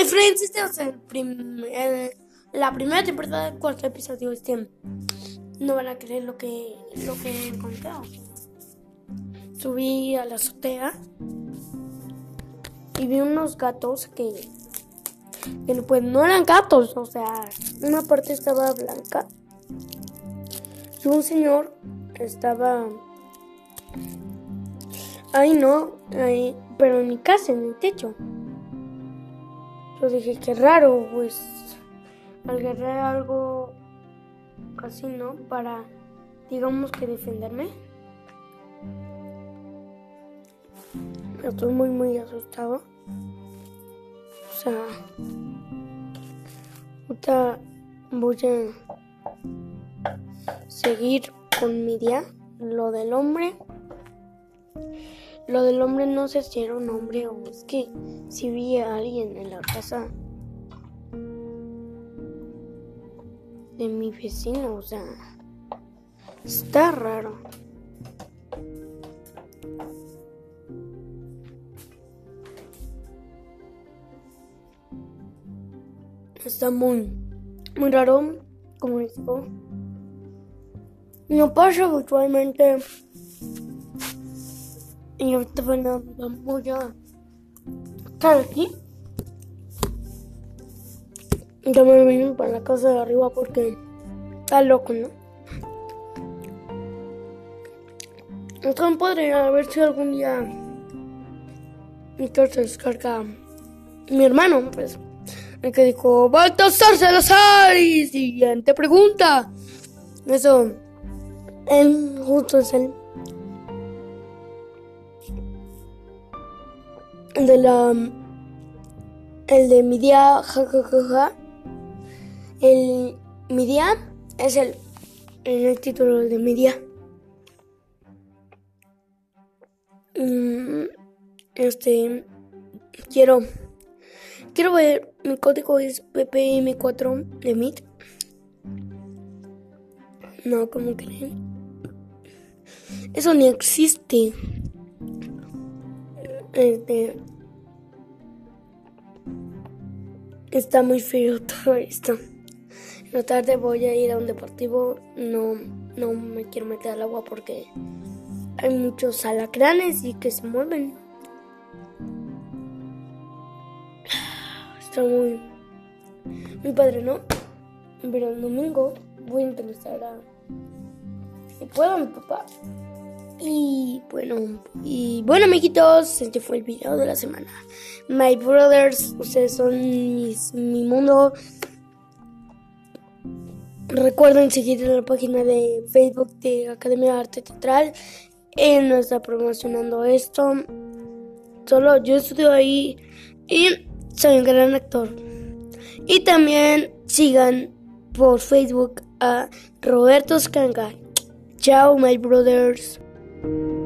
my friends, este es la primera temporada del cuarto episodio. Este, no van a creer lo que, lo que encontré. Subí a la azotea y vi unos gatos que, que pues no eran gatos, o sea, una parte estaba blanca y un señor estaba ahí no, ahí, pero en mi casa, en el techo. Yo dije, qué raro, pues agarré algo así, ¿no? Para, digamos que defenderme. Estoy muy, muy asustado. O sea, ahorita voy a seguir con mi día. Lo del hombre. Lo del hombre no sé si era un hombre o es que si vi a alguien en la casa de mi vecino, o sea, está raro. Está muy, muy raro, como digo. No pasa habitualmente. Y ahorita bueno, voy a estar aquí. Ya me vine para la casa de arriba porque está loco, ¿no? Entonces podría ver si algún día se descarga mi hermano, pues, el que dijo, Baltasar Salazar y siguiente pregunta. Eso, él justo es él. El de la. El de mi día, jajajaja. El mi día es el, el título de mi día. Mm, este. Quiero. Quiero ver. Mi código es PPM4 de MIT. No, ¿cómo creen? Eso ni existe. Este, está muy feo todo esto. En la tarde voy a ir a un deportivo. No, no me quiero meter al agua porque hay muchos alacranes y que se mueven. Está muy, muy padre, ¿no? Pero el domingo voy a entrevistar a... Si puedo, mi papá. Y bueno, y bueno amiguitos, este fue el video de la semana. My brothers, ustedes son mi mundo. Recuerden seguir en la página de Facebook de Academia de Arte Teatral. Él no está promocionando esto. Solo yo estudio ahí y soy un gran actor. Y también sigan por Facebook a Roberto Scanga. Chao, my brothers. thank you